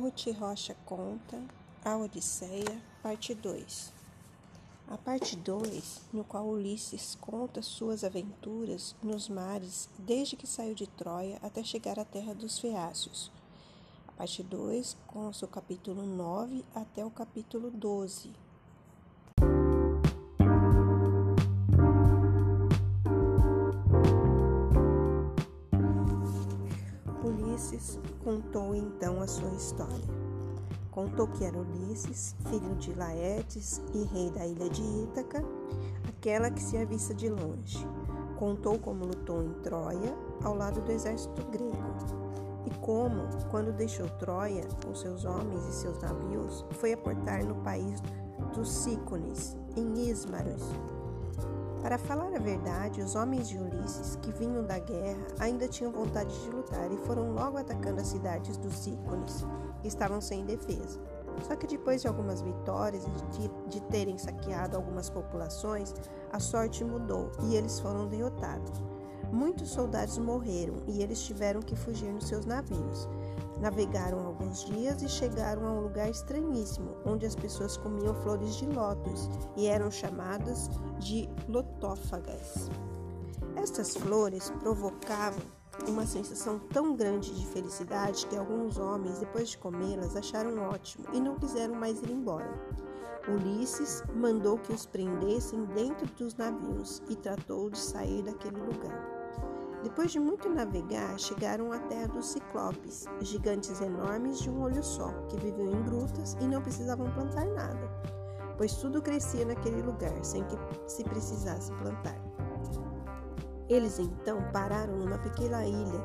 Ruth Rocha conta A Odisseia, parte 2. A parte 2, no qual Ulisses conta suas aventuras nos mares desde que saiu de Troia até chegar à terra dos Feácios. A parte 2, com o capítulo 9 até o capítulo 12. Ulisses contou então a sua história. Contou que era Ulisses, filho de Laertes e rei da ilha de Ítaca, aquela que se avista de longe. Contou como lutou em Troia, ao lado do exército grego, e como, quando deixou Troia com seus homens e seus navios, foi aportar no país dos Cícones, em Ismaros, para falar a verdade, os homens de Ulisses, que vinham da guerra, ainda tinham vontade de lutar e foram logo atacando as cidades dos ícones, que estavam sem defesa. Só que depois de algumas vitórias e de, de terem saqueado algumas populações, a sorte mudou e eles foram derrotados. Muitos soldados morreram e eles tiveram que fugir nos seus navios. Navegaram alguns dias e chegaram a um lugar estranhíssimo, onde as pessoas comiam flores de lótus e eram chamadas de lotófagas. Estas flores provocavam uma sensação tão grande de felicidade que alguns homens, depois de comê-las, acharam ótimo e não quiseram mais ir embora. Ulisses mandou que os prendessem dentro dos navios e tratou de sair daquele lugar. Depois de muito navegar, chegaram à terra dos ciclopes, gigantes enormes de um olho só, que viviam em grutas e não precisavam plantar nada, pois tudo crescia naquele lugar sem que se precisasse plantar. Eles então pararam numa pequena ilha,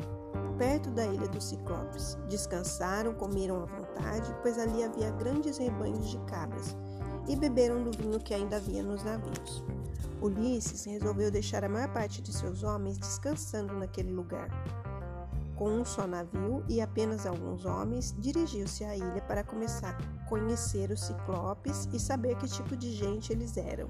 perto da ilha dos ciclopes. Descansaram, comeram à vontade, pois ali havia grandes rebanhos de cabras, e beberam do vinho que ainda havia nos navios. Ulisses resolveu deixar a maior parte de seus homens descansando naquele lugar. Com um só navio e apenas alguns homens, dirigiu-se à ilha para começar a conhecer os ciclopes e saber que tipo de gente eles eram.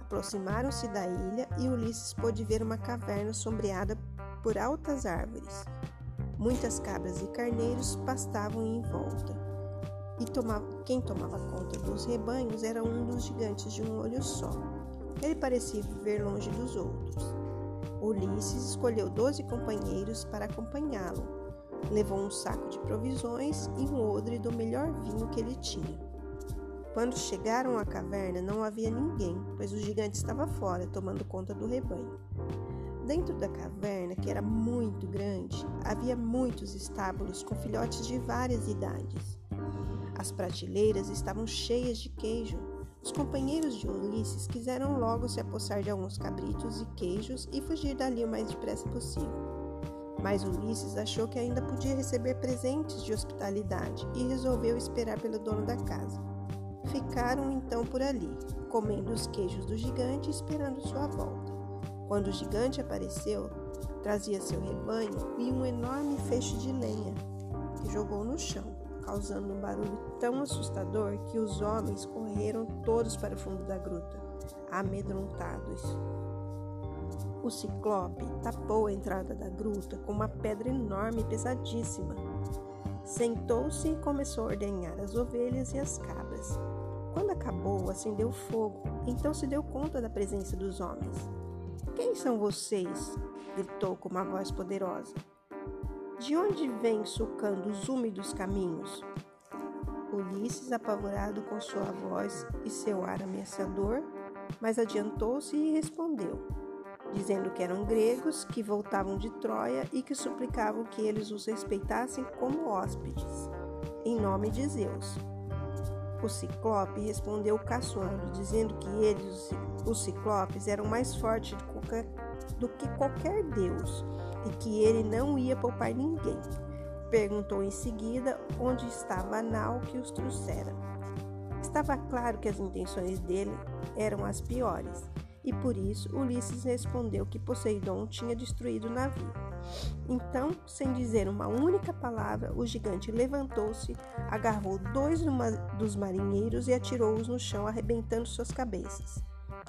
Aproximaram-se da ilha e Ulisses pôde ver uma caverna sombreada por altas árvores. Muitas cabras e carneiros pastavam em volta. E tomava, quem tomava conta dos rebanhos era um dos gigantes de um olho só. Ele parecia viver longe dos outros. Ulisses escolheu doze companheiros para acompanhá-lo. Levou um saco de provisões e um odre do melhor vinho que ele tinha. Quando chegaram à caverna, não havia ninguém, pois o gigante estava fora, tomando conta do rebanho. Dentro da caverna, que era muito grande, havia muitos estábulos com filhotes de várias idades. As prateleiras estavam cheias de queijo, os companheiros de Ulisses quiseram logo se apossar de alguns cabritos e queijos e fugir dali o mais depressa possível. Mas Ulisses achou que ainda podia receber presentes de hospitalidade e resolveu esperar pelo dono da casa. Ficaram então por ali, comendo os queijos do gigante e esperando sua volta. Quando o gigante apareceu, trazia seu rebanho e um enorme feixe de lenha que jogou no chão causando um barulho tão assustador que os homens correram todos para o fundo da gruta, amedrontados. O ciclope tapou a entrada da gruta com uma pedra enorme e pesadíssima. Sentou-se e começou a ordenhar as ovelhas e as cabras. Quando acabou, acendeu fogo, então se deu conta da presença dos homens. Quem são vocês? gritou com uma voz poderosa. De onde vem sulcando os úmidos caminhos? Ulisses, apavorado com sua voz e seu ar ameaçador, mas adiantou-se e respondeu, dizendo que eram gregos que voltavam de Troia e que suplicavam que eles os respeitassem como hóspedes, em nome de Zeus. O Ciclope respondeu caçoando, dizendo que eles, os Ciclopes, eram mais fortes do que qualquer deus e que ele não ia poupar ninguém. Perguntou em seguida onde estava a nau que os trouxera. Estava claro que as intenções dele eram as piores, e por isso Ulisses respondeu que Poseidon tinha destruído o navio. Então, sem dizer uma única palavra, o gigante levantou-se, agarrou dois dos marinheiros e atirou-os no chão, arrebentando suas cabeças.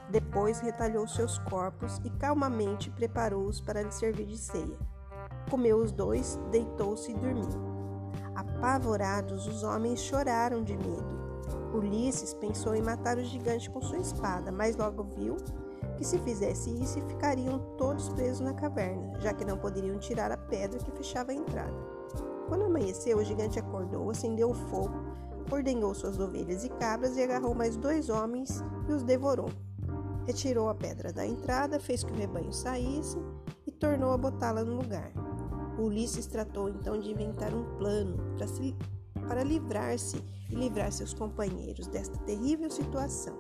Depois retalhou seus corpos e calmamente preparou-os para lhe servir de ceia. Comeu os dois, deitou-se e dormiu. Apavorados, os homens choraram de medo. Ulisses pensou em matar o gigante com sua espada, mas logo viu que se fizesse isso ficariam todos presos na caverna, já que não poderiam tirar a pedra que fechava a entrada. Quando amanheceu, o gigante acordou, acendeu o fogo, ordenhou suas ovelhas e cabras e agarrou mais dois homens e os devorou. Retirou a pedra da entrada, fez que o rebanho saísse e tornou a botá-la no lugar. Ulisses tratou então de inventar um plano para, se, para livrar-se e livrar seus companheiros desta terrível situação.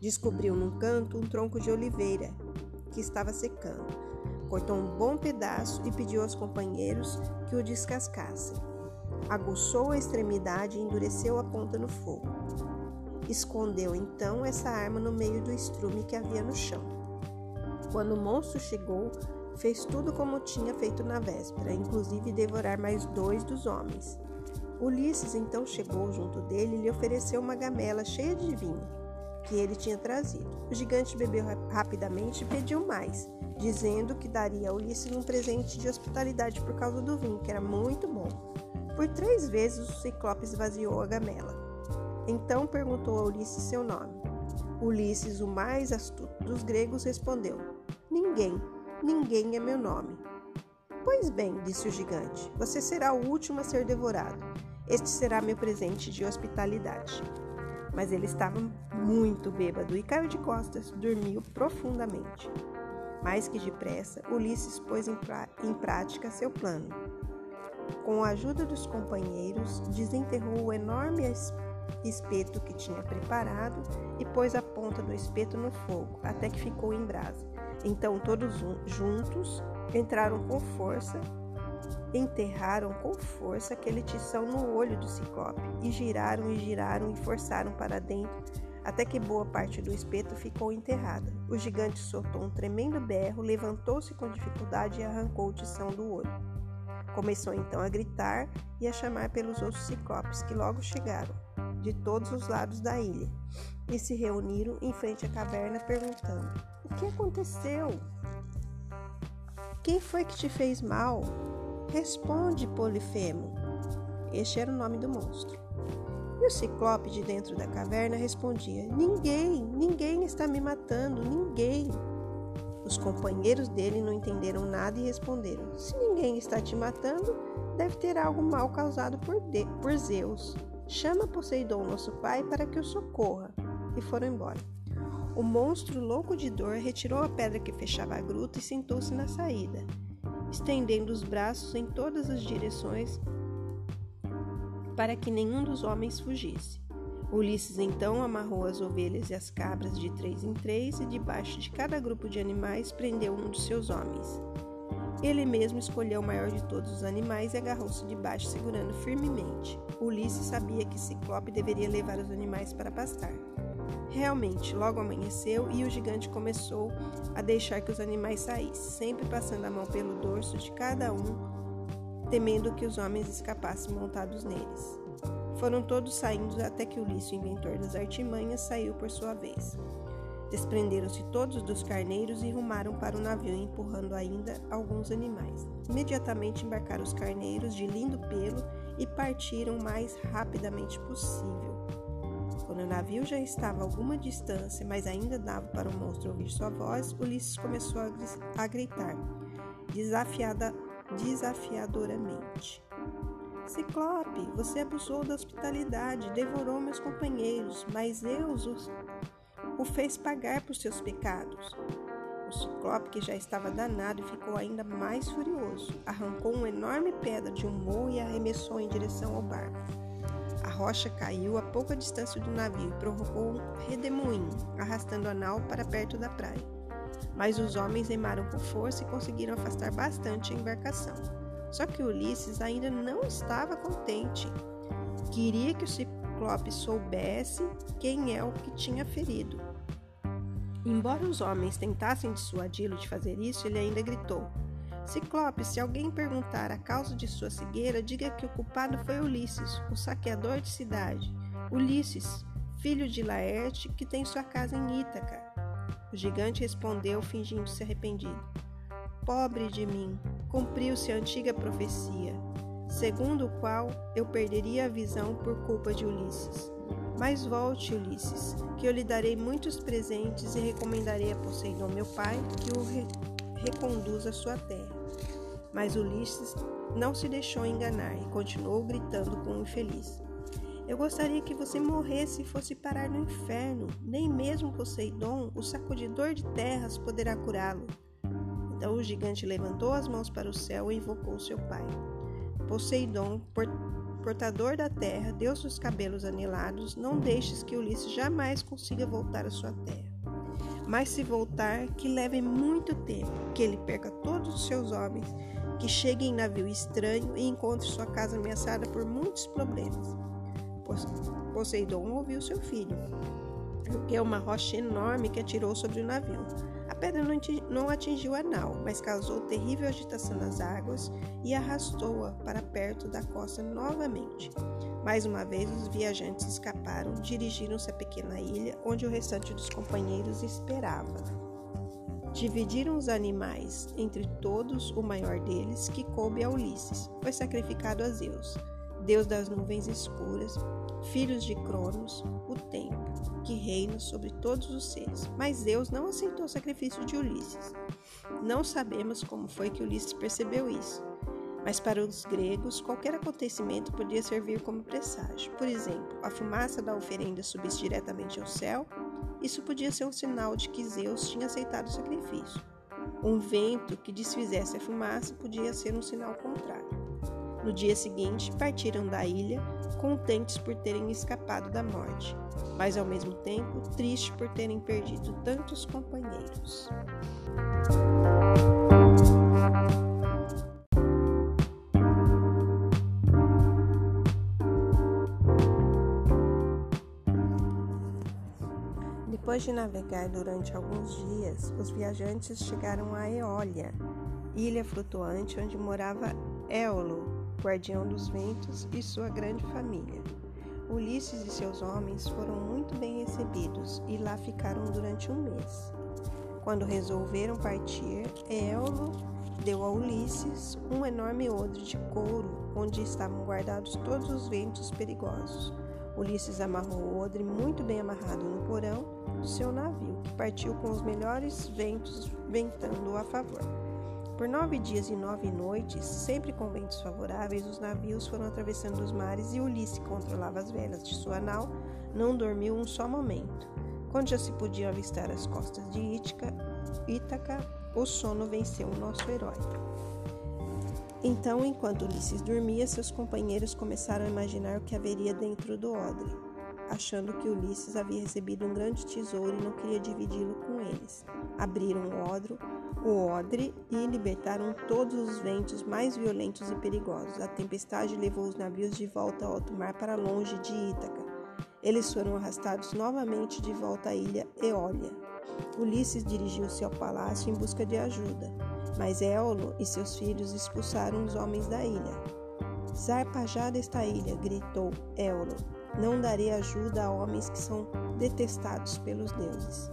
Descobriu num canto um tronco de oliveira que estava secando. Cortou um bom pedaço e pediu aos companheiros que o descascassem. Aguçou a extremidade e endureceu a ponta no fogo. Escondeu então essa arma no meio do estrume que havia no chão. Quando o monstro chegou, fez tudo como tinha feito na véspera, inclusive devorar mais dois dos homens. Ulisses então chegou junto dele e lhe ofereceu uma gamela cheia de vinho que ele tinha trazido. O gigante bebeu rapidamente e pediu mais, dizendo que daria a Ulisses um presente de hospitalidade por causa do vinho, que era muito bom. Por três vezes o ciclope esvaziou a gamela. Então perguntou a Ulisses seu nome. Ulisses, o mais astuto dos gregos, respondeu: Ninguém, ninguém é meu nome. Pois bem, disse o gigante, você será o último a ser devorado. Este será meu presente de hospitalidade mas ele estava muito bêbado e caiu de costas, dormiu profundamente. Mais que depressa, Ulisses pôs em, em prática seu plano. Com a ajuda dos companheiros, desenterrou o enorme espeto que tinha preparado e pôs a ponta do espeto no fogo, até que ficou em brasa. Então todos juntos entraram com força enterraram com força aquele tição no olho do ciclope e giraram e giraram e forçaram para dentro até que boa parte do espeto ficou enterrada. O gigante soltou um tremendo berro, levantou-se com dificuldade e arrancou o tição do olho. Começou então a gritar e a chamar pelos outros ciclopes que logo chegaram, de todos os lados da ilha, e se reuniram em frente à caverna perguntando: O que aconteceu? Quem foi que te fez mal? Responde, Polifemo. Este era o nome do monstro. E o ciclope de dentro da caverna respondia: Ninguém, ninguém está me matando, ninguém. Os companheiros dele não entenderam nada e responderam: Se ninguém está te matando, deve ter algo mal causado por, de, por Zeus. Chama Poseidon, nosso pai, para que o socorra. E foram embora. O monstro, louco de dor, retirou a pedra que fechava a gruta e sentou-se na saída estendendo os braços em todas as direções para que nenhum dos homens fugisse. Ulisses então amarrou as ovelhas e as cabras de três em três e debaixo de cada grupo de animais prendeu um dos seus homens. Ele mesmo escolheu o maior de todos os animais e agarrou-se debaixo, segurando firmemente. Ulisses sabia que Ciclope deveria levar os animais para pastar. Realmente, logo amanheceu e o gigante começou a deixar que os animais saíssem, sempre passando a mão pelo dorso de cada um, temendo que os homens escapassem montados neles. Foram todos saindo até que Ulisses, o inventor das artimanhas, saiu por sua vez. Desprenderam-se todos dos carneiros e rumaram para o navio, empurrando ainda alguns animais. Imediatamente embarcaram os carneiros de lindo pelo e partiram o mais rapidamente possível. Quando o navio já estava a alguma distância, mas ainda dava para o monstro ouvir sua voz, Ulisses começou a gritar, desafiada, desafiadoramente. Ciclope, você abusou da hospitalidade, devorou meus companheiros, mas Zeus os, o fez pagar por seus pecados. O ciclope, que já estava danado, ficou ainda mais furioso. Arrancou uma enorme pedra de um morro e arremessou em direção ao barco. A rocha caiu a pouca distância do navio e provocou um redemoinho, arrastando a nau para perto da praia. Mas os homens remaram com força e conseguiram afastar bastante a embarcação. Só que Ulisses ainda não estava contente. Queria que o ciclope soubesse quem é o que tinha ferido. Embora os homens tentassem dissuadi-lo de fazer isso, ele ainda gritou: Ciclope, se alguém perguntar a causa de sua cegueira, diga que o culpado foi Ulisses, o saqueador de cidade. Ulisses, filho de Laerte, que tem sua casa em Ítaca. O gigante respondeu, fingindo-se arrependido. Pobre de mim, cumpriu-se a antiga profecia. segundo o qual eu perderia a visão por culpa de Ulisses. Mas volte, Ulisses, que eu lhe darei muitos presentes e recomendarei a Poseidon, meu pai, que o re reconduza à sua terra. Mas Ulisses não se deixou enganar e continuou gritando com o infeliz. Eu gostaria que você morresse e fosse parar no inferno. Nem mesmo Poseidon, o sacudidor de terras, poderá curá-lo. Então o gigante levantou as mãos para o céu e invocou seu pai. Poseidon, portador da terra, Deus dos cabelos anelados, não deixes que Ulisses jamais consiga voltar à sua terra. Mas se voltar, que leve muito tempo, que ele perca todos os seus homens, que chegue em navio estranho e encontre sua casa ameaçada por muitos problemas. Poseidon ouviu seu filho, porque é uma rocha enorme que atirou sobre o navio. Pedra não atingiu a nau, mas causou terrível agitação nas águas e arrastou-a para perto da costa novamente. Mais uma vez, os viajantes escaparam, dirigiram-se à pequena ilha, onde o restante dos companheiros esperava. Dividiram os animais entre todos, o maior deles, que coube a Ulisses, foi sacrificado a Zeus, deus das nuvens escuras, filhos de Cronos, o tempo, que reina sobre todos os seres. Mas Zeus não aceitou o sacrifício de Ulisses. Não sabemos como foi que Ulisses percebeu isso, mas para os gregos qualquer acontecimento podia servir como presságio. Por exemplo, a fumaça da oferenda subisse diretamente ao céu, isso podia ser um sinal de que Zeus tinha aceitado o sacrifício. Um vento que desfizesse a fumaça podia ser um sinal contrário. No dia seguinte, partiram da ilha, contentes por terem escapado da morte, mas ao mesmo tempo tristes por terem perdido tantos companheiros. Depois de navegar durante alguns dias, os viajantes chegaram a Eólia, ilha flutuante onde morava Éolo, guardião dos ventos, e sua grande família. Ulisses e seus homens foram muito bem recebidos e lá ficaram durante um mês. Quando resolveram partir, Éolo deu a Ulisses um enorme odre de couro onde estavam guardados todos os ventos perigosos. Ulisses amarrou o odre muito bem amarrado no porão do seu navio, que partiu com os melhores ventos ventando a favor. Por nove dias e nove noites, sempre com ventos favoráveis, os navios foram atravessando os mares e Ulisses controlava as velas de sua nau, não dormiu um só momento. Quando já se podiam avistar as costas de Ítica, Ítaca, o sono venceu o nosso herói. Então, enquanto Ulisses dormia, seus companheiros começaram a imaginar o que haveria dentro do odre, achando que Ulisses havia recebido um grande tesouro e não queria dividi-lo com eles. Abriram o odre, o odre e libertaram todos os ventos mais violentos e perigosos. A tempestade levou os navios de volta ao alto mar para longe de Ítaca. Eles foram arrastados novamente de volta à ilha Eólia. Ulisses dirigiu-se ao palácio em busca de ajuda, mas Éolo e seus filhos expulsaram os homens da ilha. Zarpa já desta ilha, gritou Éolo. Não darei ajuda a homens que são detestados pelos deuses.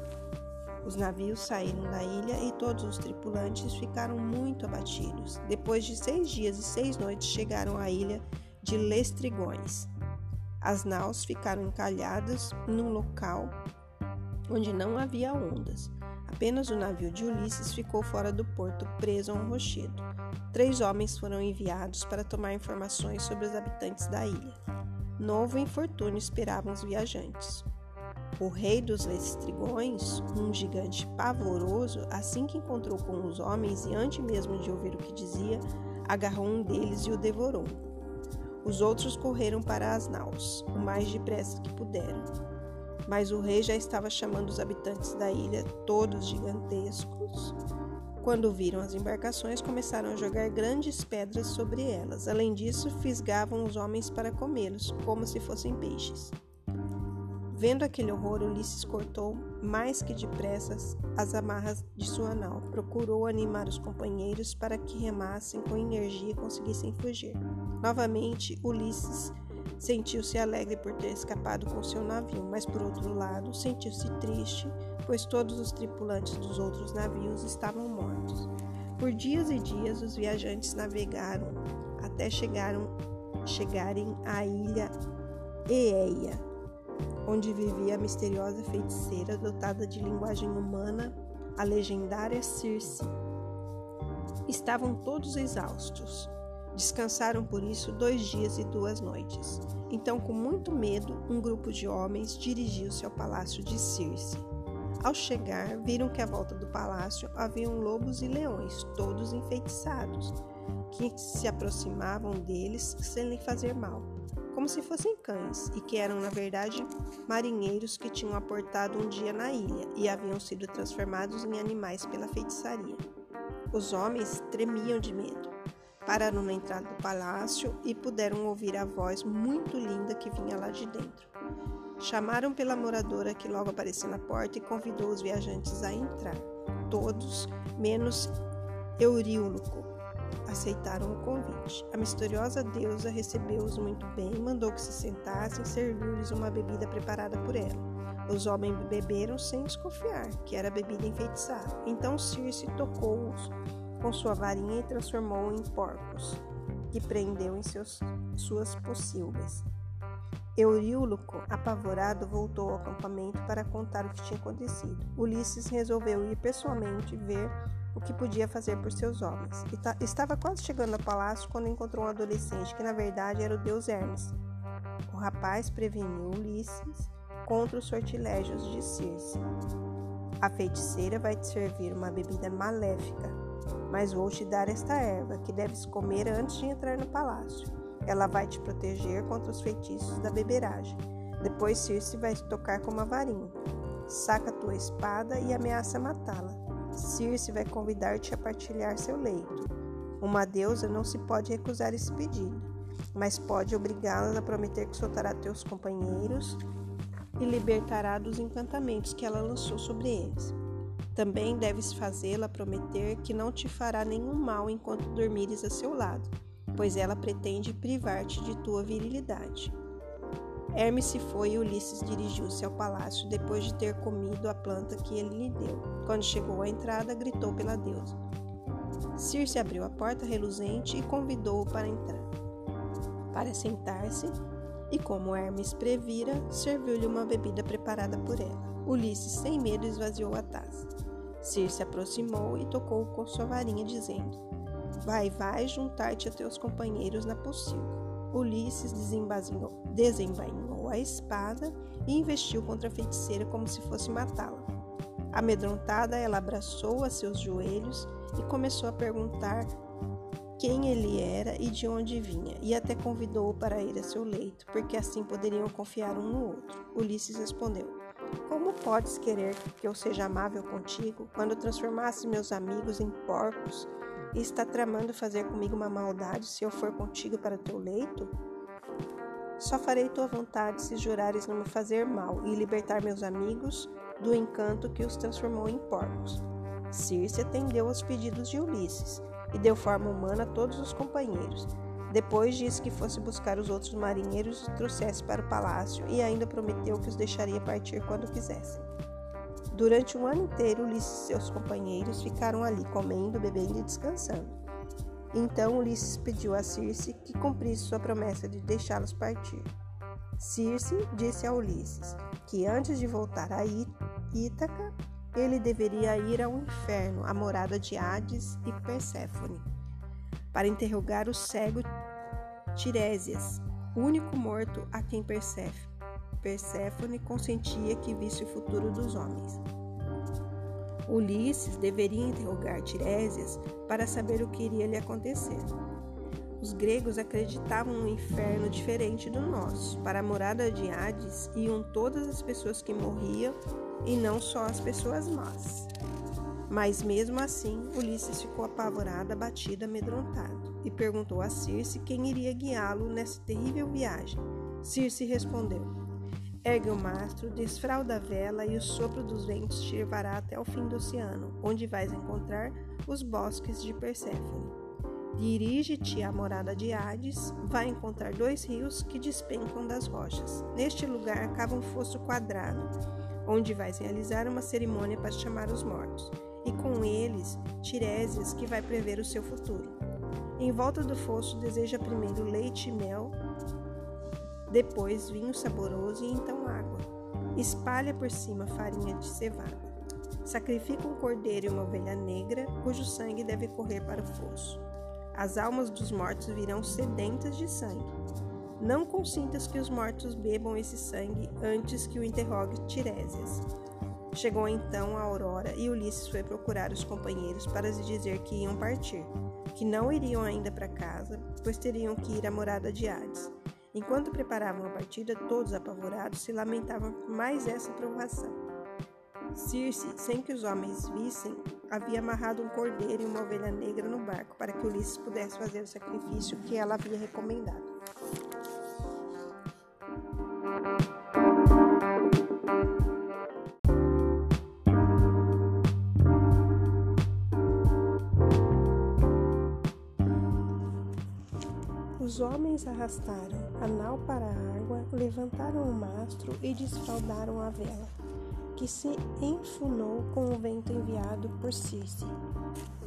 Os navios saíram da ilha e todos os tripulantes ficaram muito abatidos. Depois de seis dias e seis noites, chegaram à ilha de Lestrigões. As naus ficaram encalhadas num local onde não havia ondas. Apenas o navio de Ulisses ficou fora do porto, preso a um rochedo. Três homens foram enviados para tomar informações sobre os habitantes da ilha. Novo infortúnio esperavam os viajantes. O rei dos Lestrigões, um gigante pavoroso, assim que encontrou com os homens e antes mesmo de ouvir o que dizia, agarrou um deles e o devorou. Os outros correram para as naus, o mais depressa que puderam. Mas o rei já estava chamando os habitantes da ilha, todos gigantescos. Quando viram as embarcações, começaram a jogar grandes pedras sobre elas. Além disso, fisgavam os homens para comê-los, como se fossem peixes. Vendo aquele horror, Ulisses cortou mais que depressa as amarras de sua nau. Procurou animar os companheiros para que remassem com energia e conseguissem fugir. Novamente, Ulisses sentiu-se alegre por ter escapado com seu navio, mas por outro lado, sentiu-se triste, pois todos os tripulantes dos outros navios estavam mortos. Por dias e dias, os viajantes navegaram até chegaram, chegarem à ilha Eeia, onde vivia a misteriosa feiticeira dotada de linguagem humana, a legendária Circe. Estavam todos exaustos. Descansaram por isso dois dias e duas noites. Então, com muito medo, um grupo de homens dirigiu-se ao palácio de Circe. Ao chegar, viram que à volta do palácio haviam lobos e leões, todos enfeitiçados, que se aproximavam deles sem lhe fazer mal como se fossem cães, e que eram, na verdade, marinheiros que tinham aportado um dia na ilha e haviam sido transformados em animais pela feitiçaria. Os homens tremiam de medo. Pararam na entrada do palácio e puderam ouvir a voz muito linda que vinha lá de dentro. Chamaram pela moradora que logo apareceu na porta e convidou os viajantes a entrar. Todos, menos Euríloco, aceitaram o convite. A misteriosa deusa recebeu-os muito bem mandou que se sentassem e serviu-lhes uma bebida preparada por ela. Os homens beberam sem desconfiar que era bebida enfeitiçada. Então Circe tocou-os com sua varinha e transformou em porcos, que prendeu em seus, suas pocilgas. Euríloco, apavorado, voltou ao acampamento para contar o que tinha acontecido. Ulisses resolveu ir pessoalmente ver o que podia fazer por seus homens. Estava quase chegando ao palácio quando encontrou um adolescente que, na verdade, era o deus Hermes. O rapaz preveniu Ulisses contra os sortilégios de Circe. A feiticeira vai te servir uma bebida maléfica, mas vou te dar esta erva que deves comer antes de entrar no palácio. Ela vai te proteger contra os feitiços da beberagem. Depois Circe vai te tocar com uma varinha. Saca tua espada e ameaça matá-la. Circe vai convidar-te a partilhar seu leito. Uma deusa não se pode recusar esse pedido, mas pode obrigá-la a prometer que soltará teus companheiros e libertará dos encantamentos que ela lançou sobre eles. Também deves fazê-la prometer que não te fará nenhum mal enquanto dormires a seu lado, pois ela pretende privar-te de tua virilidade. Hermes se foi e Ulisses dirigiu-se ao palácio depois de ter comido a planta que ele lhe deu. Quando chegou à entrada, gritou pela deusa. Circe abriu a porta reluzente e convidou-o para entrar. Para sentar-se, e como Hermes previra, serviu-lhe uma bebida preparada por ela. Ulisses, sem medo, esvaziou a taça. Circe aproximou e tocou com sua varinha, dizendo: Vai, vai juntar-te a teus companheiros na pocilga. Ulisses desembainhou a espada e investiu contra a feiticeira como se fosse matá-la. Amedrontada, ela abraçou a seus joelhos e começou a perguntar quem ele era e de onde vinha, e até convidou-o para ir a seu leito, porque assim poderiam confiar um no outro. Ulisses respondeu: Como podes querer que eu seja amável contigo quando transformasse meus amigos em porcos e está tramando fazer comigo uma maldade se eu for contigo para teu leito? Só farei tua vontade se jurares não me fazer mal e libertar meus amigos do encanto que os transformou em porcos. Circe atendeu aos pedidos de Ulisses e deu forma humana a todos os companheiros. Depois disse que fosse buscar os outros marinheiros e trouxesse para o palácio, e ainda prometeu que os deixaria partir quando quisessem. Durante um ano inteiro, Ulisses e seus companheiros ficaram ali comendo, bebendo e descansando. Então Ulisses pediu a Circe que cumprisse sua promessa de deixá-los partir. Circe disse a Ulisses que antes de voltar a Ítaca, ele deveria ir ao inferno, a morada de Hades e Perséfone, para interrogar o cego Tiresias, o único morto a quem Perséfone Perséfone consentia que visse o futuro dos homens. Ulisses deveria interrogar Tiresias para saber o que iria lhe acontecer. Os gregos acreditavam um inferno diferente do nosso. Para a morada de Hades iam todas as pessoas que morriam e não só as pessoas más. Mas mesmo assim, Ulisses ficou apavorado, abatido, amedrontado e perguntou a Circe quem iria guiá-lo nessa terrível viagem. Circe respondeu: Ergue o mastro, desfralda a vela e o sopro dos ventos te levará até o fim do oceano, onde vais encontrar os bosques de Perséfone. Dirige-te à morada de Hades, vai encontrar dois rios que despencam das rochas. Neste lugar cava um fosso quadrado, onde vais realizar uma cerimônia para chamar os mortos, e com eles Tiresias, que vai prever o seu futuro. Em volta do fosso deseja primeiro leite e mel, depois vinho saboroso e então água. Espalha por cima farinha de cevada. Sacrifica um cordeiro e uma ovelha negra, cujo sangue deve correr para o fosso. As almas dos mortos virão sedentas de sangue. Não consintas que os mortos bebam esse sangue antes que o interrogue Tiresias. Chegou então a aurora e Ulisses foi procurar os companheiros para lhes dizer que iam partir, que não iriam ainda para casa, pois teriam que ir à morada de Hades. Enquanto preparavam a partida, todos apavorados se lamentavam por mais essa provação. Circe, sem que os homens vissem, havia amarrado um cordeiro e uma ovelha negra no barco para que Ulisses pudesse fazer o sacrifício que ela havia recomendado. Os homens arrastaram a nau para a água, levantaram o mastro e desfraldaram a vela, que se enfunou com o vento enviado por Circe.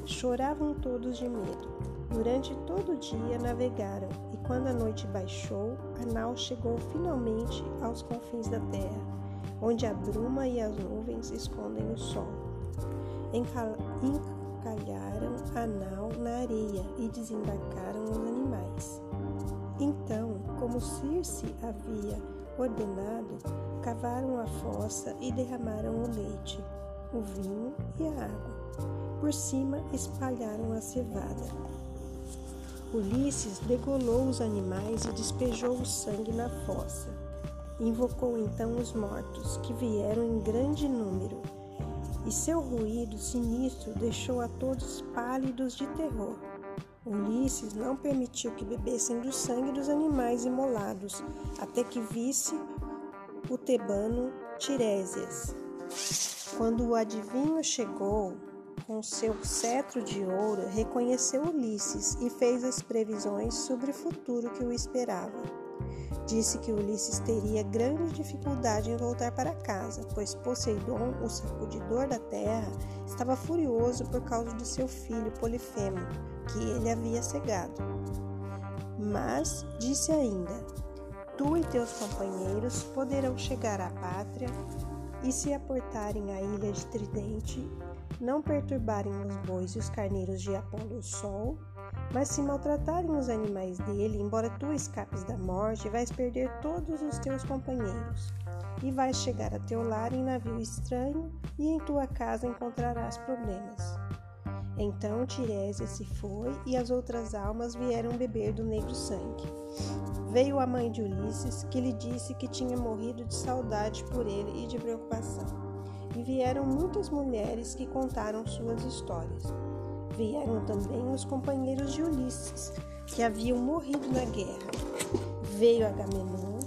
Choravam todos de medo. Durante todo o dia navegaram, e quando a noite baixou, a nau chegou finalmente aos confins da terra, onde a bruma e as nuvens escondem o sol. Encalharam a nau na areia e desembarcaram os animais. Então, como Circe havia ordenado, cavaram a fossa e derramaram o leite, o vinho e a água. Por cima espalharam a cevada. Ulisses degolou os animais e despejou o sangue na fossa. Invocou então os mortos, que vieram em grande número, e seu ruído sinistro deixou a todos pálidos de terror. Ulisses não permitiu que bebessem do sangue dos animais imolados, até que visse o tebano Tiresias. Quando o adivinho chegou com seu cetro de ouro, reconheceu Ulisses e fez as previsões sobre o futuro que o esperava. Disse que Ulisses teria grande dificuldade em voltar para casa, pois Poseidon, o sacudidor da terra, estava furioso por causa do seu filho Polifemo, que ele havia cegado. Mas disse ainda: Tu e teus companheiros poderão chegar à pátria e se aportarem à ilha de Tridente, não perturbarem os bois e os carneiros de Apolo Sol, mas se maltratarem os animais dele, embora tu escapes da morte, vais perder todos os teus companheiros. E vais chegar a teu lar em navio estranho, e em tua casa encontrarás problemas. Então Tiresias se foi e as outras almas vieram beber do negro sangue. Veio a mãe de Ulisses, que lhe disse que tinha morrido de saudade por ele e de preocupação. E vieram muitas mulheres que contaram suas histórias. Vieram também os companheiros de Ulisses, que haviam morrido na guerra. Veio Agamenon,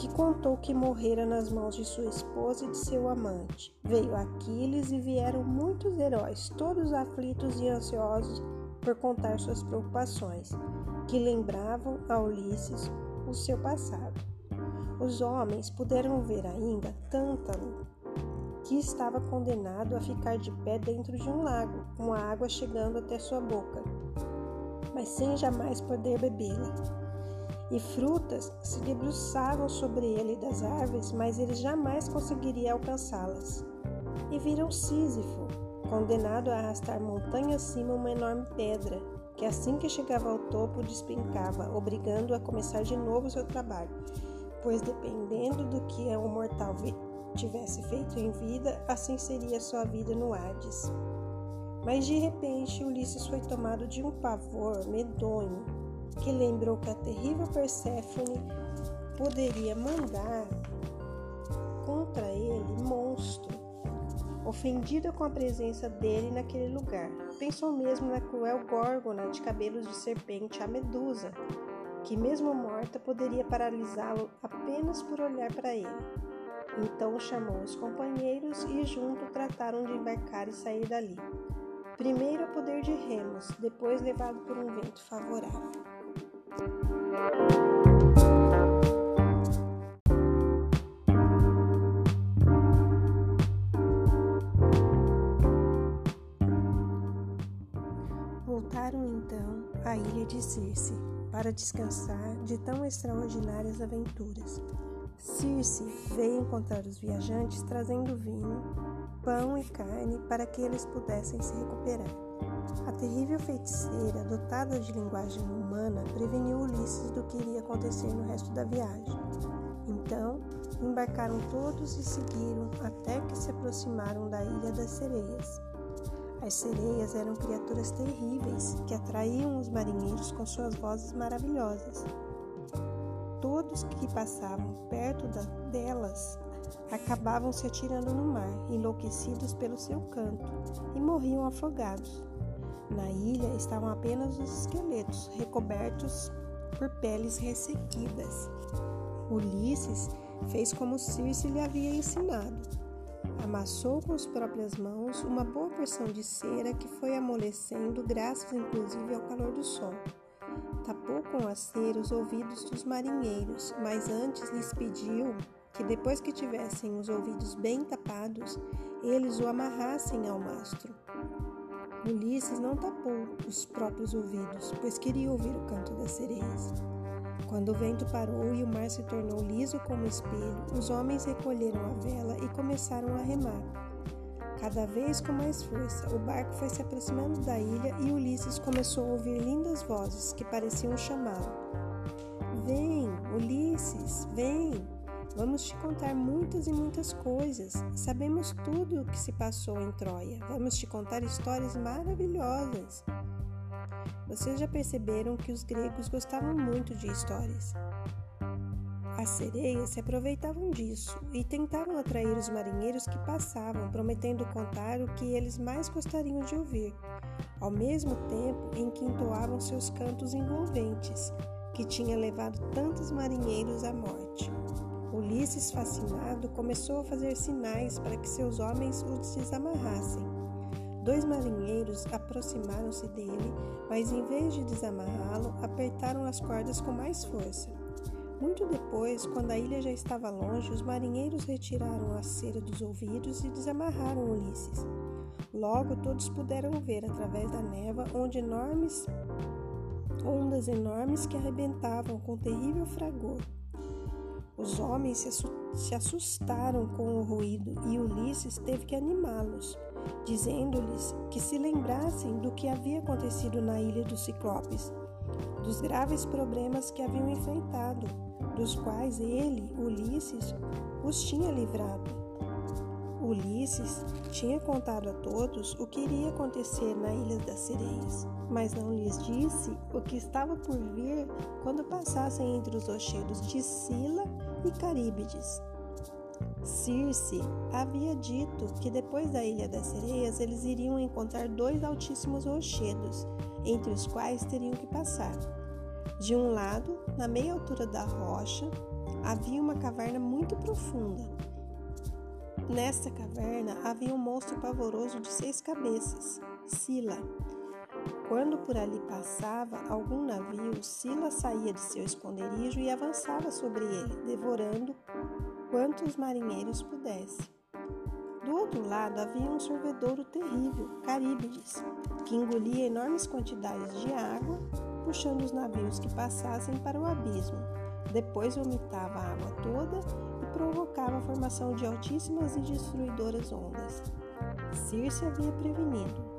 que contou que morrera nas mãos de sua esposa e de seu amante. Veio Aquiles e vieram muitos heróis, todos aflitos e ansiosos por contar suas preocupações, que lembravam a Ulisses o seu passado. Os homens puderam ver ainda Tântalo, que estava condenado a ficar de pé dentro de um lago, com a água chegando até sua boca, mas sem jamais poder bebê-la e frutas se debruçavam sobre ele das árvores, mas ele jamais conseguiria alcançá-las. E viram Sísifo, condenado a arrastar montanha acima uma enorme pedra, que assim que chegava ao topo despencava, obrigando-o a começar de novo seu trabalho, pois dependendo do que o mortal tivesse feito em vida, assim seria sua vida no Hades. Mas de repente Ulisses foi tomado de um pavor medonho que lembrou que a terrível Perséfone poderia mandar contra ele monstro, ofendida com a presença dele naquele lugar. Pensou mesmo na cruel górgona de cabelos de serpente, a Medusa, que mesmo morta poderia paralisá-lo apenas por olhar para ele. Então chamou os companheiros e junto trataram de embarcar e sair dali. Primeiro a poder de remos, depois levado por um vento favorável. Circe para descansar de tão extraordinárias aventuras. Circe veio encontrar os viajantes trazendo vinho, pão e carne para que eles pudessem se recuperar. A terrível feiticeira, dotada de linguagem humana, preveniu Ulisses do que iria acontecer no resto da viagem. Então, embarcaram todos e seguiram até que se aproximaram da Ilha das Sereias. As sereias eram criaturas terríveis que atraíam os marinheiros com suas vozes maravilhosas. Todos que passavam perto da, delas acabavam se atirando no mar, enlouquecidos pelo seu canto, e morriam afogados. Na ilha estavam apenas os esqueletos, recobertos por peles ressequidas. Ulisses fez como Circe lhe havia ensinado. Amassou com as próprias mãos uma boa porção de cera que foi amolecendo, graças inclusive ao calor do sol. Tapou com a cera os ouvidos dos marinheiros, mas antes lhes pediu que, depois que tivessem os ouvidos bem tapados, eles o amarrassem ao mastro. Ulisses não tapou os próprios ouvidos, pois queria ouvir o canto das sereias. Quando o vento parou e o mar se tornou liso como espelho, os homens recolheram a vela e começaram a remar. Cada vez com mais força, o barco foi se aproximando da ilha e Ulisses começou a ouvir lindas vozes que pareciam chamá-lo. Vem, Ulisses, vem! Vamos te contar muitas e muitas coisas. Sabemos tudo o que se passou em Troia. Vamos te contar histórias maravilhosas. Vocês já perceberam que os gregos gostavam muito de histórias. As sereias se aproveitavam disso e tentavam atrair os marinheiros que passavam, prometendo contar o que eles mais gostariam de ouvir, ao mesmo tempo em que entoavam seus cantos envolventes, que tinha levado tantos marinheiros à morte. Ulisses, fascinado, começou a fazer sinais para que seus homens os desamarrassem. Dois marinheiros aproximaram-se dele, mas em vez de desamarrá-lo, apertaram as cordas com mais força. Muito depois, quando a ilha já estava longe, os marinheiros retiraram a cera dos ouvidos e desamarraram Ulisses. Logo, todos puderam ver através da neva onde enormes ondas enormes que arrebentavam com terrível fragor. Os homens se assustaram com o ruído e Ulisses teve que animá-los, dizendo-lhes que se lembrassem do que havia acontecido na ilha dos Ciclopes, dos graves problemas que haviam enfrentado, dos quais ele, Ulisses, os tinha livrado. Ulisses tinha contado a todos o que iria acontecer na Ilha das Sereias, mas não lhes disse o que estava por vir quando passassem entre os rochedos de Sila e Caríbides. Circe havia dito que depois da Ilha das Sereias eles iriam encontrar dois altíssimos rochedos, entre os quais teriam que passar. De um lado, na meia altura da rocha, havia uma caverna muito profunda. Nesta caverna havia um monstro pavoroso de seis cabeças, Sila, quando por ali passava algum navio, Sila saía de seu esconderijo e avançava sobre ele, devorando quantos marinheiros pudesse. Do outro lado havia um sorvedouro terrível, Caríbides, que engolia enormes quantidades de água, puxando os navios que passassem para o abismo. Depois vomitava a água toda e provocava a formação de altíssimas e destruidoras ondas. Circe havia prevenido.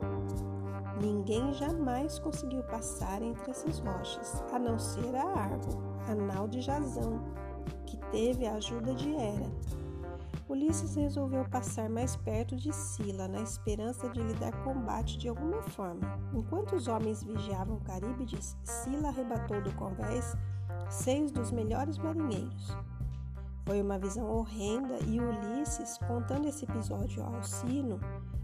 Ninguém jamais conseguiu passar entre essas rochas, a não ser a Argo, a nau de Jazão, que teve a ajuda de Hera. Ulisses resolveu passar mais perto de Sila, na esperança de lhe dar combate de alguma forma. Enquanto os homens vigiavam Caríbides, Sila arrebatou do convés seis dos melhores marinheiros. Foi uma visão horrenda e Ulisses, contando esse episódio ao Sino,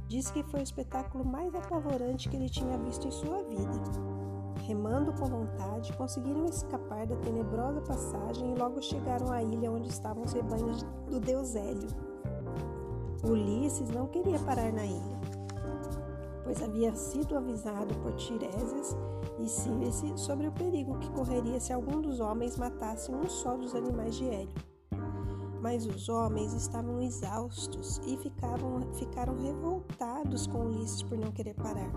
Disse que foi o espetáculo mais apavorante que ele tinha visto em sua vida. Remando com vontade, conseguiram escapar da tenebrosa passagem e logo chegaram à ilha onde estavam os rebanhos do deus Hélio. Ulisses não queria parar na ilha, pois havia sido avisado por Tiresias e Circe sobre o perigo que correria se algum dos homens matasse um só dos animais de Hélio. Mas os homens estavam exaustos e ficavam, ficaram revoltados com Ulisses por não querer parar.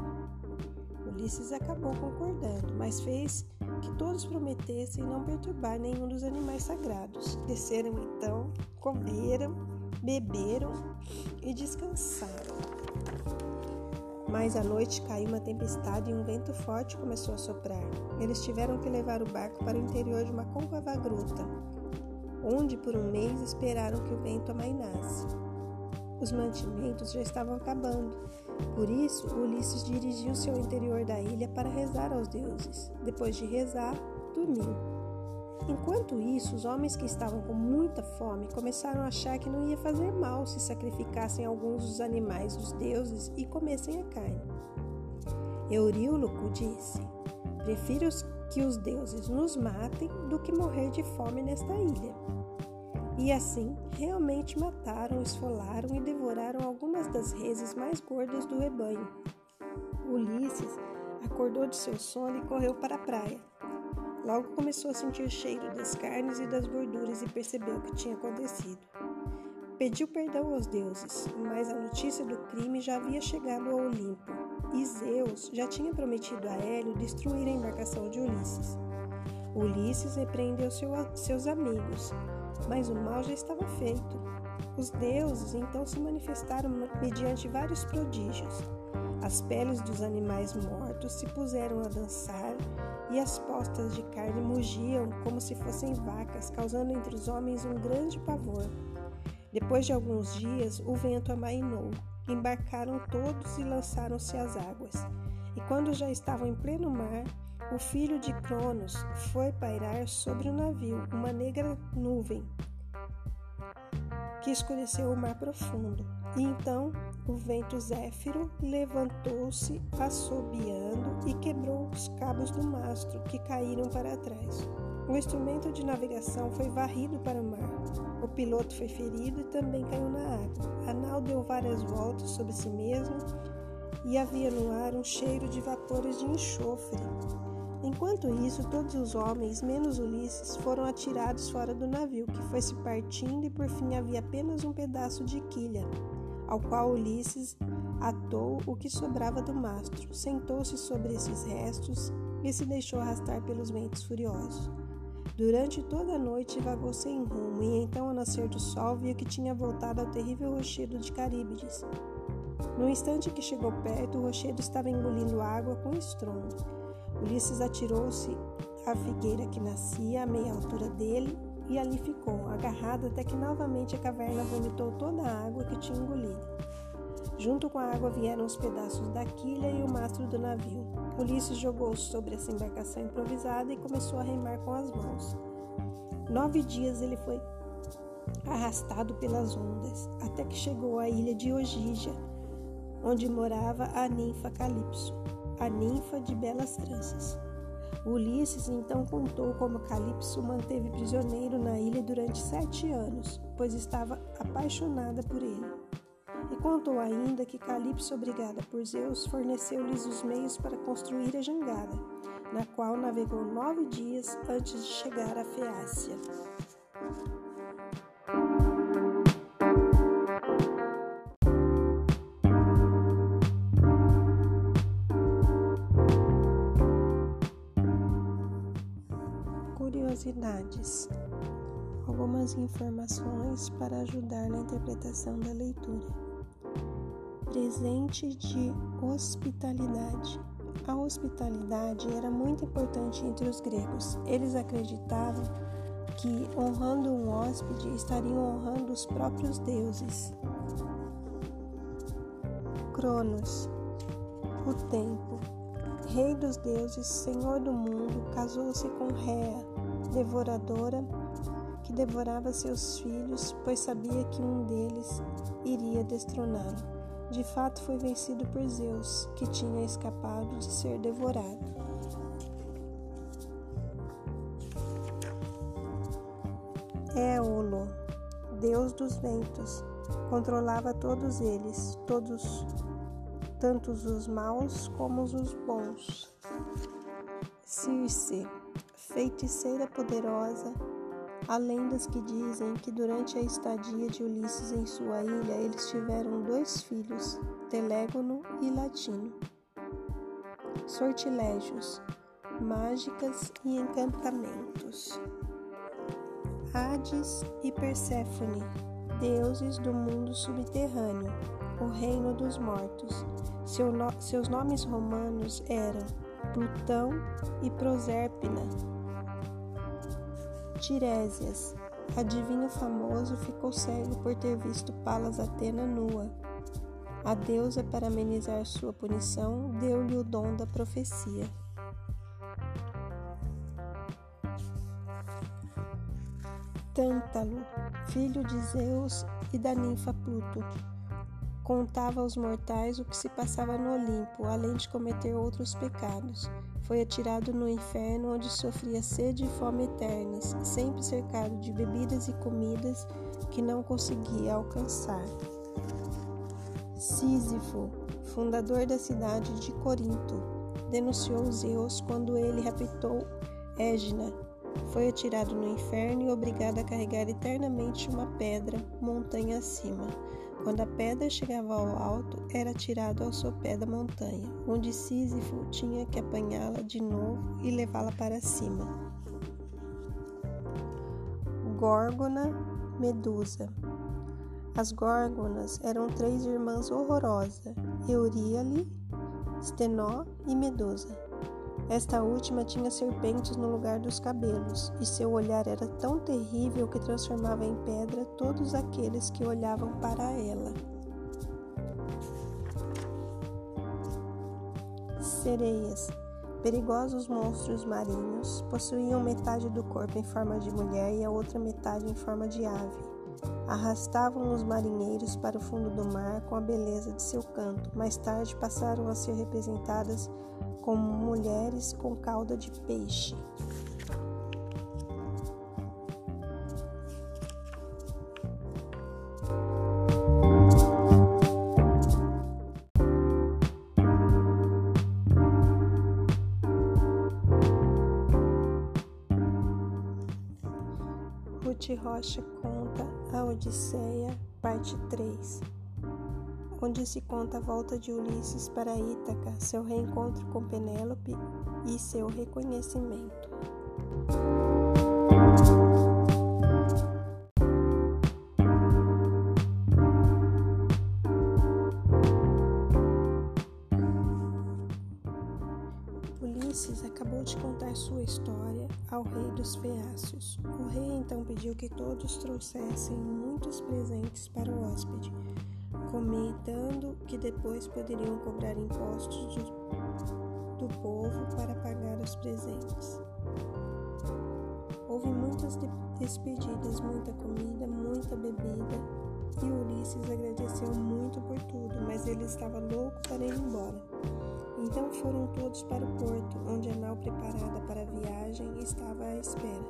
Ulisses acabou concordando, mas fez que todos prometessem não perturbar nenhum dos animais sagrados. Desceram então, comeram, beberam e descansaram. Mas à noite caiu uma tempestade e um vento forte começou a soprar. Eles tiveram que levar o barco para o interior de uma côncava gruta, onde por um mês esperaram que o vento amainasse. Os mantimentos já estavam acabando. Por isso, Ulisses dirigiu-se ao interior da ilha para rezar aos deuses. Depois de rezar, dormiu. Enquanto isso, os homens que estavam com muita fome começaram a achar que não ia fazer mal se sacrificassem alguns dos animais dos deuses e comessem a carne. Euríloco disse: Prefiro que os deuses nos matem do que morrer de fome nesta ilha. E assim, realmente mataram, esfolaram e devoraram algumas das reses mais gordas do rebanho. Ulisses acordou de seu sono e correu para a praia. Logo começou a sentir o cheiro das carnes e das gorduras e percebeu o que tinha acontecido. Pediu perdão aos deuses, mas a notícia do crime já havia chegado ao Olimpo, e Zeus já tinha prometido a Hélio destruir a embarcação de Ulisses. Ulisses repreendeu seu, seus amigos, mas o mal já estava feito. Os deuses então se manifestaram mediante vários prodígios. As peles dos animais mortos se puseram a dançar e as postas de carne mugiam como se fossem vacas, causando entre os homens um grande pavor. Depois de alguns dias, o vento amainou. Embarcaram todos e lançaram-se às águas. E quando já estavam em pleno mar, o filho de Cronos foi pairar sobre o navio uma negra nuvem que escureceu o mar profundo. E então o vento zéfiro levantou-se, assobiando e quebrou os cabos do mastro, que caíram para trás. O instrumento de navegação foi varrido para o mar. O piloto foi ferido e também caiu na água. A nau deu várias voltas sobre si mesma e havia no ar um cheiro de vapores de enxofre. Enquanto isso, todos os homens, menos Ulisses, foram atirados fora do navio, que foi se partindo e por fim havia apenas um pedaço de quilha, ao qual Ulisses atou o que sobrava do mastro, sentou-se sobre esses restos e se deixou arrastar pelos ventos furiosos. Durante toda a noite vagou sem rumo, e então, ao nascer do sol, viu que tinha voltado ao terrível rochedo de Caríbides. No instante que chegou perto, o rochedo estava engolindo água com estrondo. Ulisses atirou-se à figueira que nascia à meia altura dele e ali ficou, agarrado até que novamente a caverna vomitou toda a água que tinha engolido. Junto com a água vieram os pedaços da quilha e o mastro do navio. Ulisses jogou-se sobre essa embarcação improvisada e começou a remar com as mãos. Nove dias ele foi arrastado pelas ondas, até que chegou à ilha de Ogígia, onde morava a ninfa Calipso a ninfa de belas tranças. Ulisses então contou como Calipso manteve prisioneiro na ilha durante sete anos, pois estava apaixonada por ele. E contou ainda que Calipso, obrigada por Zeus, forneceu-lhes os meios para construir a jangada, na qual navegou nove dias antes de chegar à Feácia. curiosidades. Algumas informações para ajudar na interpretação da leitura. Presente de hospitalidade. A hospitalidade era muito importante entre os gregos. Eles acreditavam que, honrando um hóspede, estariam honrando os próprios deuses. Cronos, o tempo. Rei dos deuses, senhor do mundo, casou-se com Rea, devoradora que devorava seus filhos, pois sabia que um deles iria destroná-lo. De fato, foi vencido por Zeus, que tinha escapado de ser devorado. Éolo, deus dos ventos, controlava todos eles, todos, tanto os maus como os bons. Circe, feiticeira poderosa, há lendas que dizem que durante a estadia de Ulisses em sua ilha eles tiveram dois filhos, Telégono e Latino. sortilégios, mágicas e encantamentos. Hades e Perséfone, deuses do mundo subterrâneo, o reino dos mortos. Seu no seus nomes romanos eram Plutão e Proserpina. Tiresias, adivinho famoso, ficou cego por ter visto Palas Atena nua. A deusa, para amenizar sua punição, deu-lhe o dom da profecia. Tântalo, filho de Zeus e da ninfa Pluto, contava aos mortais o que se passava no Olimpo, além de cometer outros pecados. Foi atirado no inferno, onde sofria sede e fome eternas, sempre cercado de bebidas e comidas que não conseguia alcançar. Sísifo, fundador da cidade de Corinto, denunciou Zeus quando ele raptou Égina. Foi atirado no inferno e obrigado a carregar eternamente uma pedra, montanha acima. Quando a pedra chegava ao alto, era tirado ao sopé da montanha, onde Sísifo tinha que apanhá-la de novo e levá-la para cima. Górgona, Medusa. As Górgonas eram três irmãs horrorosas: Euríale, Stenó e Medusa. Esta última tinha serpentes no lugar dos cabelos, e seu olhar era tão terrível que transformava em pedra todos aqueles que olhavam para ela. Sereias, perigosos monstros marinhos, possuíam metade do corpo em forma de mulher e a outra metade em forma de ave. Arrastavam os marinheiros para o fundo do mar com a beleza de seu canto. Mais tarde passaram a ser representadas como mulheres com cauda de peixe. Ruth Rocha conta a Odisseia, parte 3 onde se conta a volta de Ulisses para Ítaca, seu reencontro com Penélope e seu reconhecimento. Ulisses acabou de contar sua história ao rei dos Feácios. O rei então pediu que todos trouxessem muitos presentes para o hóspede comentando que depois poderiam cobrar impostos do, do povo para pagar os presentes. Houve muitas despedidas, muita comida, muita bebida, e Ulisses agradeceu muito por tudo, mas ele estava louco para ir embora. Então foram todos para o porto, onde a nau preparada para a viagem estava à espera.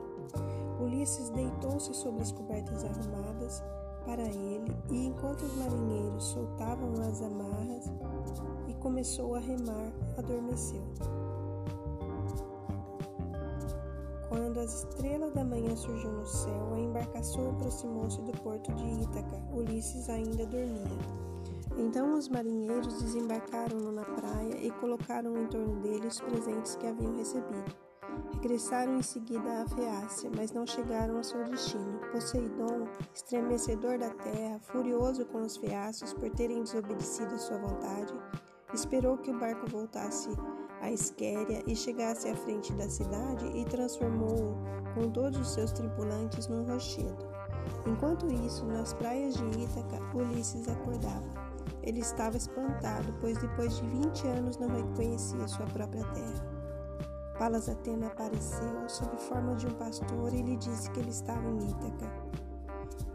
Ulisses deitou-se sobre as cobertas arrumadas, para ele, e enquanto os marinheiros soltavam as amarras e começou a remar, adormeceu. Quando as estrelas da manhã surgiu no céu, a embarcação aproximou-se do porto de Ítaca. Ulisses ainda dormia. Então os marinheiros desembarcaram-no na praia e colocaram em torno dele os presentes que haviam recebido. Regressaram em seguida à Feácia, mas não chegaram ao seu destino. Poseidon, estremecedor da terra, furioso com os feácios por terem desobedecido sua vontade, esperou que o barco voltasse à Esquéria e chegasse à frente da cidade e transformou-o com todos os seus tripulantes num rochedo. Enquanto isso, nas praias de Ítaca, Ulisses acordava. Ele estava espantado, pois depois de vinte anos não reconhecia sua própria terra. Palas Atena apareceu sob forma de um pastor e lhe disse que ele estava em Ítaca.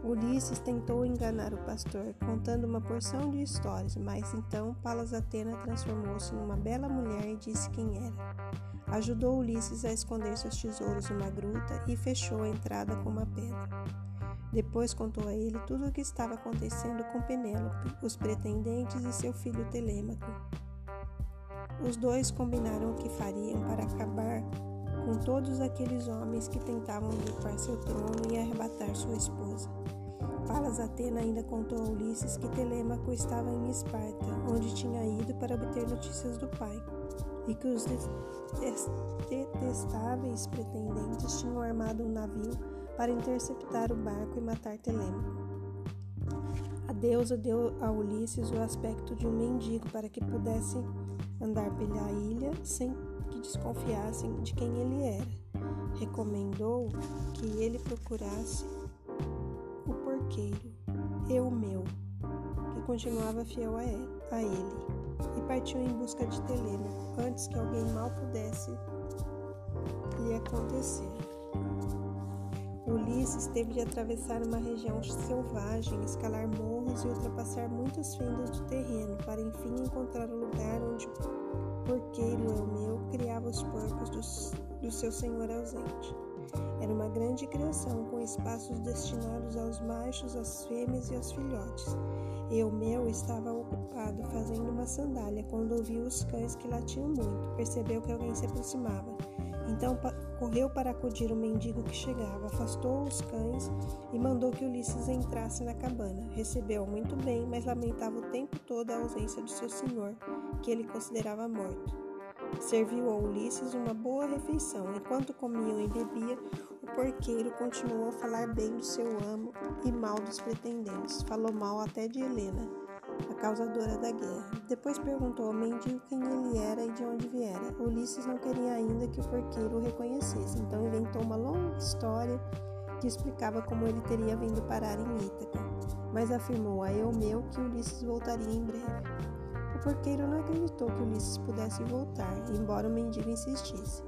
Ulisses tentou enganar o pastor, contando uma porção de histórias, mas então Palas Atena transformou-se numa bela mulher e disse quem era. Ajudou Ulisses a esconder seus tesouros numa gruta e fechou a entrada com uma pedra. Depois contou a ele tudo o que estava acontecendo com Penélope, os pretendentes e seu filho Telêmaco. Os dois combinaram o que fariam para acabar com todos aqueles homens que tentavam usurpar seu trono e arrebatar sua esposa. Palas Atena ainda contou a Ulisses que Telêmaco estava em Esparta, onde tinha ido para obter notícias do pai. e que os detestáveis pretendentes tinham armado um navio para interceptar o barco e matar Telêmaco. A deusa deu a Ulisses o aspecto de um mendigo para que pudesse andar pela ilha sem que desconfiassem de quem ele era. Recomendou que ele procurasse o porqueiro, eu meu, que continuava fiel a ele, e partiu em busca de Telêmaco antes que alguém mal pudesse lhe acontecer. Ulisses teve de atravessar uma região selvagem, escalar morros e ultrapassar muitas fendas do terreno, para enfim encontrar o lugar onde porqueiro Eumeu criava os porcos do, do seu senhor ausente. Era uma grande criação, com espaços destinados aos machos, às fêmeas e aos filhotes. Eumeu estava ocupado fazendo uma sandália quando ouviu os cães que latiam muito. Percebeu que alguém se aproximava. Então correu para acudir o mendigo que chegava, afastou os cães e mandou que Ulisses entrasse na cabana. Recebeu muito bem, mas lamentava o tempo todo a ausência de seu senhor, que ele considerava morto. Serviu a Ulisses uma boa refeição. Enquanto comiam e bebia, o porqueiro continuou a falar bem do seu amo e mal dos pretendentes. Falou mal até de Helena a causadora da guerra. Depois perguntou ao mendigo quem ele era e de onde viera. Ulisses não queria ainda que o porqueiro o reconhecesse, então inventou uma longa história que explicava como ele teria vindo parar em Ítaca, mas afirmou a Eumeu que Ulisses voltaria em breve. O porqueiro não acreditou que Ulisses pudesse voltar, embora o mendigo insistisse.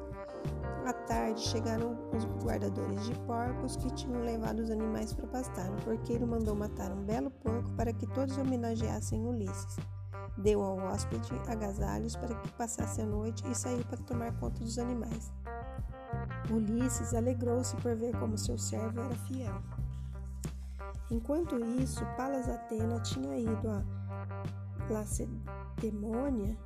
À tarde chegaram os guardadores de porcos que tinham levado os animais para pastar. O porqueiro mandou matar um belo porco para que todos homenageassem Ulisses. Deu ao hóspede agasalhos para que passasse a noite e saiu para tomar conta dos animais. Ulisses alegrou-se por ver como seu servo era fiel. Enquanto isso, Palas Atena tinha ido a Lacedemônia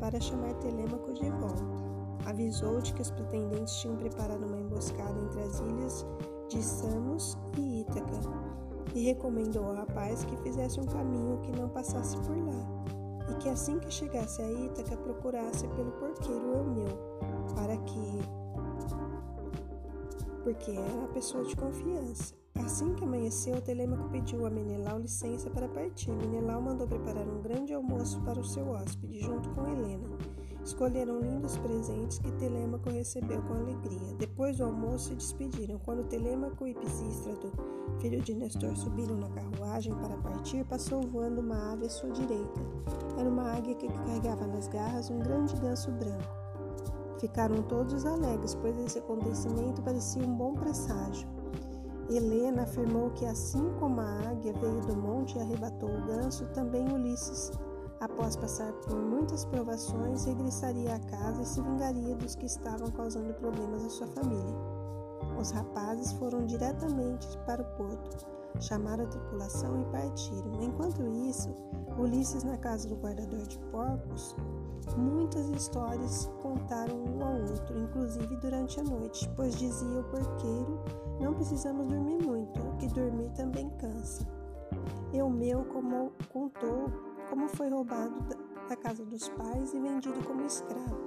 para chamar Telêmaco de volta avisou de que os pretendentes tinham preparado uma emboscada entre as ilhas de Samos e Ítaca e recomendou ao rapaz que fizesse um caminho que não passasse por lá e que assim que chegasse a Ítaca procurasse pelo porqueiro Eumeu para que porque era a pessoa de confiança. Assim que amanheceu, Telêmaco pediu a Menelau licença para partir. Menelau mandou preparar um grande almoço para o seu hóspede, junto com Helena Escolheram lindos presentes que Telêmaco recebeu com alegria. Depois do almoço se despediram. Quando Telêmaco e Pisístrato, filho de Nestor, subiram na carruagem para partir, passou voando uma ave à sua direita. Era uma águia que carregava nas garras um grande ganso branco. Ficaram todos alegres, pois esse acontecimento parecia um bom presságio. Helena afirmou que assim como a águia veio do monte e arrebatou o ganso, também Ulisses Após passar por muitas provações, regressaria à casa e se vingaria dos que estavam causando problemas à sua família. Os rapazes foram diretamente para o porto, chamaram a tripulação e partiram. Enquanto isso, Ulisses, na casa do guardador de porcos, muitas histórias contaram um ao outro, inclusive durante a noite, pois dizia o porqueiro: Não precisamos dormir muito, que dormir também cansa. Eumeu como contou como foi roubado da casa dos pais e vendido como escravo.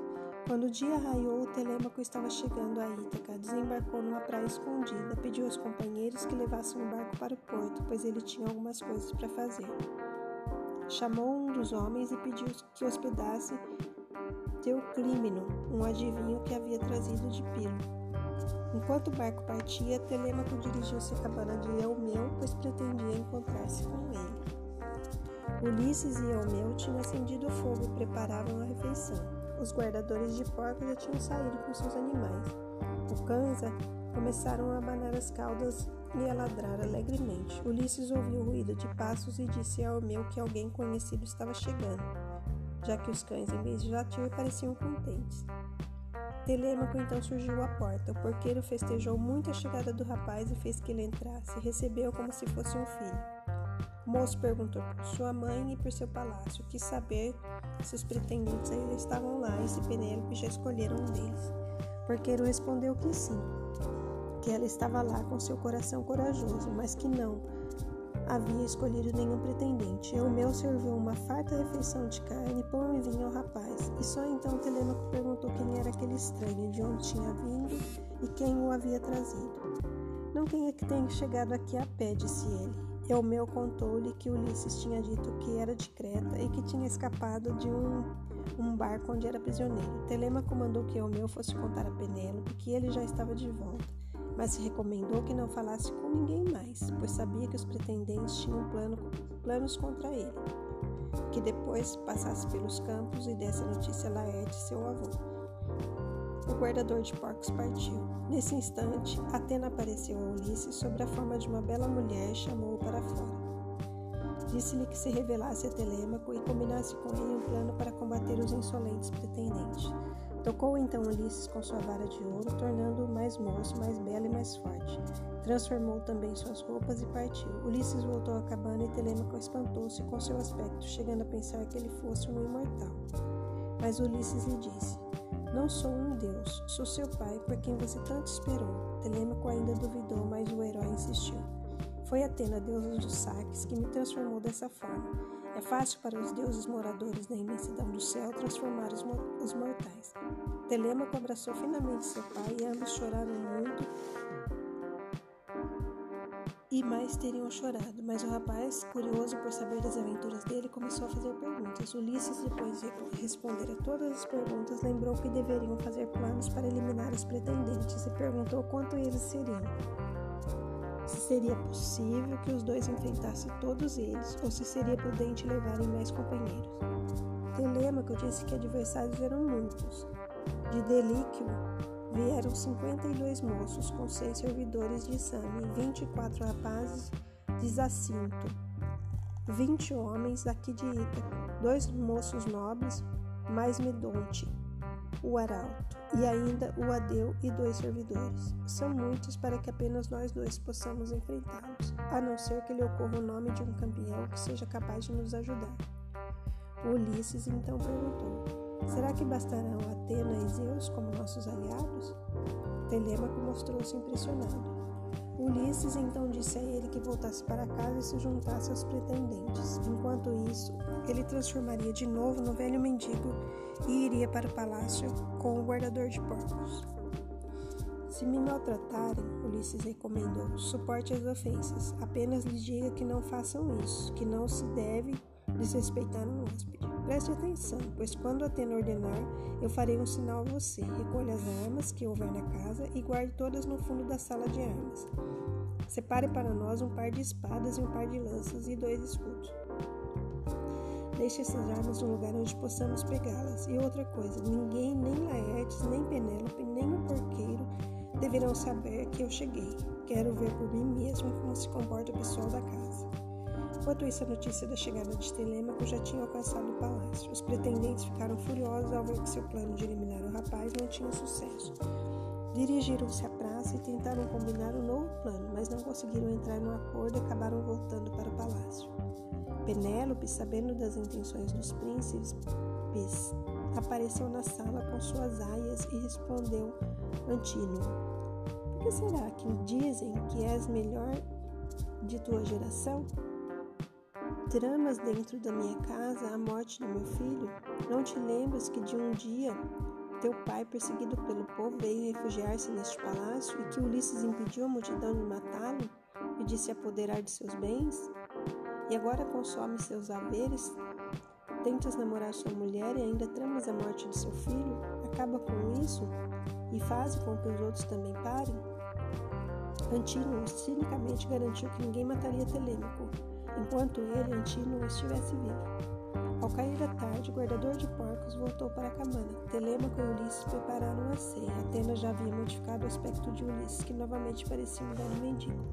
Quando o dia raiou, Telêmaco estava chegando a Ítaca, desembarcou numa praia escondida, pediu aos companheiros que levassem o barco para o porto, pois ele tinha algumas coisas para fazer. Chamou um dos homens e pediu que hospedasse Teuclímeno, um adivinho que havia trazido de Pilo. Enquanto o barco partia, Telêmaco dirigiu-se à cabana de Eumeu, pois pretendia encontrar-se com ele. Ulisses e Eumeu tinham acendido o fogo e preparavam a refeição. Os guardadores de porcos já tinham saído com seus animais. O Kanza começaram a abanar as caudas e a ladrar alegremente. Ulisses ouviu o ruído de passos e disse a Eumeu que alguém conhecido estava chegando, já que os cães, em vez de latir, pareciam contentes. Telêmaco então surgiu à porta. O porqueiro festejou muito a chegada do rapaz e fez que ele entrasse. Recebeu como se fosse um filho. O moço perguntou por sua mãe e por seu palácio, quis saber se os pretendentes ainda estavam lá e se Penélope já escolheram um deles. Porqueiro respondeu que sim, que ela estava lá com seu coração corajoso, mas que não havia escolhido nenhum pretendente. O meu serviu uma farta refeição de carne, pão e vinho ao rapaz. E só então Telêmaco perguntou quem era aquele estranho, de onde tinha vindo e quem o havia trazido. Não quem é que tenha chegado aqui a pé, disse ele. Eumeu contou-lhe que Ulisses tinha dito que era de Creta e que tinha escapado de um, um barco onde era prisioneiro. Telêmaco mandou que Eumeu fosse contar a Penélope que ele já estava de volta mas se recomendou que não falasse com ninguém mais, pois sabia que os pretendentes tinham plano, planos contra ele. Que depois passasse pelos campos e desse a notícia a Laerte, seu avô. O guardador de porcos partiu. Nesse instante, Atena apareceu a Ulisses sob a forma de uma bela mulher e chamou-o para fora. Disse-lhe que se revelasse a Telêmaco e combinasse com ele um plano para combater os insolentes pretendentes. Tocou então Ulisses com sua vara de ouro, tornando-o mais moço, mais belo e mais forte. Transformou também suas roupas e partiu. Ulisses voltou à cabana e Telêmaco espantou-se com seu aspecto, chegando a pensar que ele fosse um imortal. Mas Ulisses lhe disse: Não sou um deus, sou seu pai, por quem você tanto esperou. Telêmaco ainda duvidou, mas o herói insistiu. Foi Atena, deusa dos saques, que me transformou dessa forma. É fácil para os deuses moradores da imensidão do céu transformar os, os mortais. Telêmaco abraçou finalmente seu pai e ambos choraram muito e mais teriam chorado, mas o rapaz, curioso por saber das aventuras dele, começou a fazer perguntas. Ulisses, depois de responder a todas as perguntas, lembrou que deveriam fazer planos para eliminar os pretendentes e perguntou quanto eles seriam se seria possível que os dois enfrentassem todos eles ou se seria prudente levarem mais companheiros. Telêmaco disse que adversários eram muitos. De Delíquio vieram 52 moços com seis servidores de Same, 24 rapazes de Zacinto, 20 homens daqui de Ítaca, dois moços nobres, mais Medonte, o arauto, e ainda o Adeu e dois servidores. São muitos para que apenas nós dois possamos enfrentá-los, a não ser que lhe ocorra o nome de um campeão que seja capaz de nos ajudar. Ulisses então perguntou: Será que bastarão Atena e Zeus como nossos aliados? Telêmaco mostrou-se impressionado. Ulisses então disse a ele que voltasse para casa e se juntasse aos pretendentes. Enquanto isso, ele transformaria de novo no velho mendigo e iria para o palácio com o guardador de porcos. Se me maltratarem, Ulisses recomendou, suporte as ofensas. Apenas lhes diga que não façam isso, que não se deve desrespeitar um hóspede. Preste atenção, pois quando Atena ordenar, eu farei um sinal a você. Recolha as armas que houver na casa e guarde todas no fundo da sala de armas. Separe para nós um par de espadas e um par de lanças e dois escudos. Deixe essas armas no lugar onde possamos pegá-las. E outra coisa, ninguém, nem Laertes, nem Penélope, nem o porqueiro deverão saber que eu cheguei. Quero ver por mim mesmo como se comporta o pessoal da casa. Enquanto isso, a notícia da chegada de Telêmaco já tinha alcançado o palácio. Os pretendentes ficaram furiosos ao ver que seu plano de eliminar o rapaz não tinha sucesso. Dirigiram-se à praça e tentaram combinar um novo plano, mas não conseguiram entrar no acordo e acabaram voltando para o palácio. Penélope, sabendo das intenções dos príncipes, apareceu na sala com suas aias e respondeu Antínoe: Por que será que dizem que és melhor de tua geração? Tramas dentro da minha casa a morte do meu filho? Não te lembras que de um dia teu pai, perseguido pelo povo, veio refugiar-se neste palácio e que Ulisses impediu a multidão de matá-lo e de se apoderar de seus bens? E agora consome seus haveres? Tentas namorar sua mulher e ainda tramas a morte de seu filho? Acaba com isso e faz com que os outros também parem? Antínoe cinicamente garantiu que ninguém mataria Telêmaco enquanto ele, Antínoe, estivesse vivo. Ao cair da tarde, o guardador de porcos voltou para a cabana. Telêmaco e Ulisses prepararam a ceia. Atena já havia modificado o aspecto de Ulisses, que novamente parecia um velho mendigo.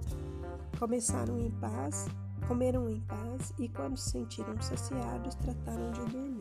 Começaram em paz, comeram em paz e, quando se sentiram saciados, trataram de dormir.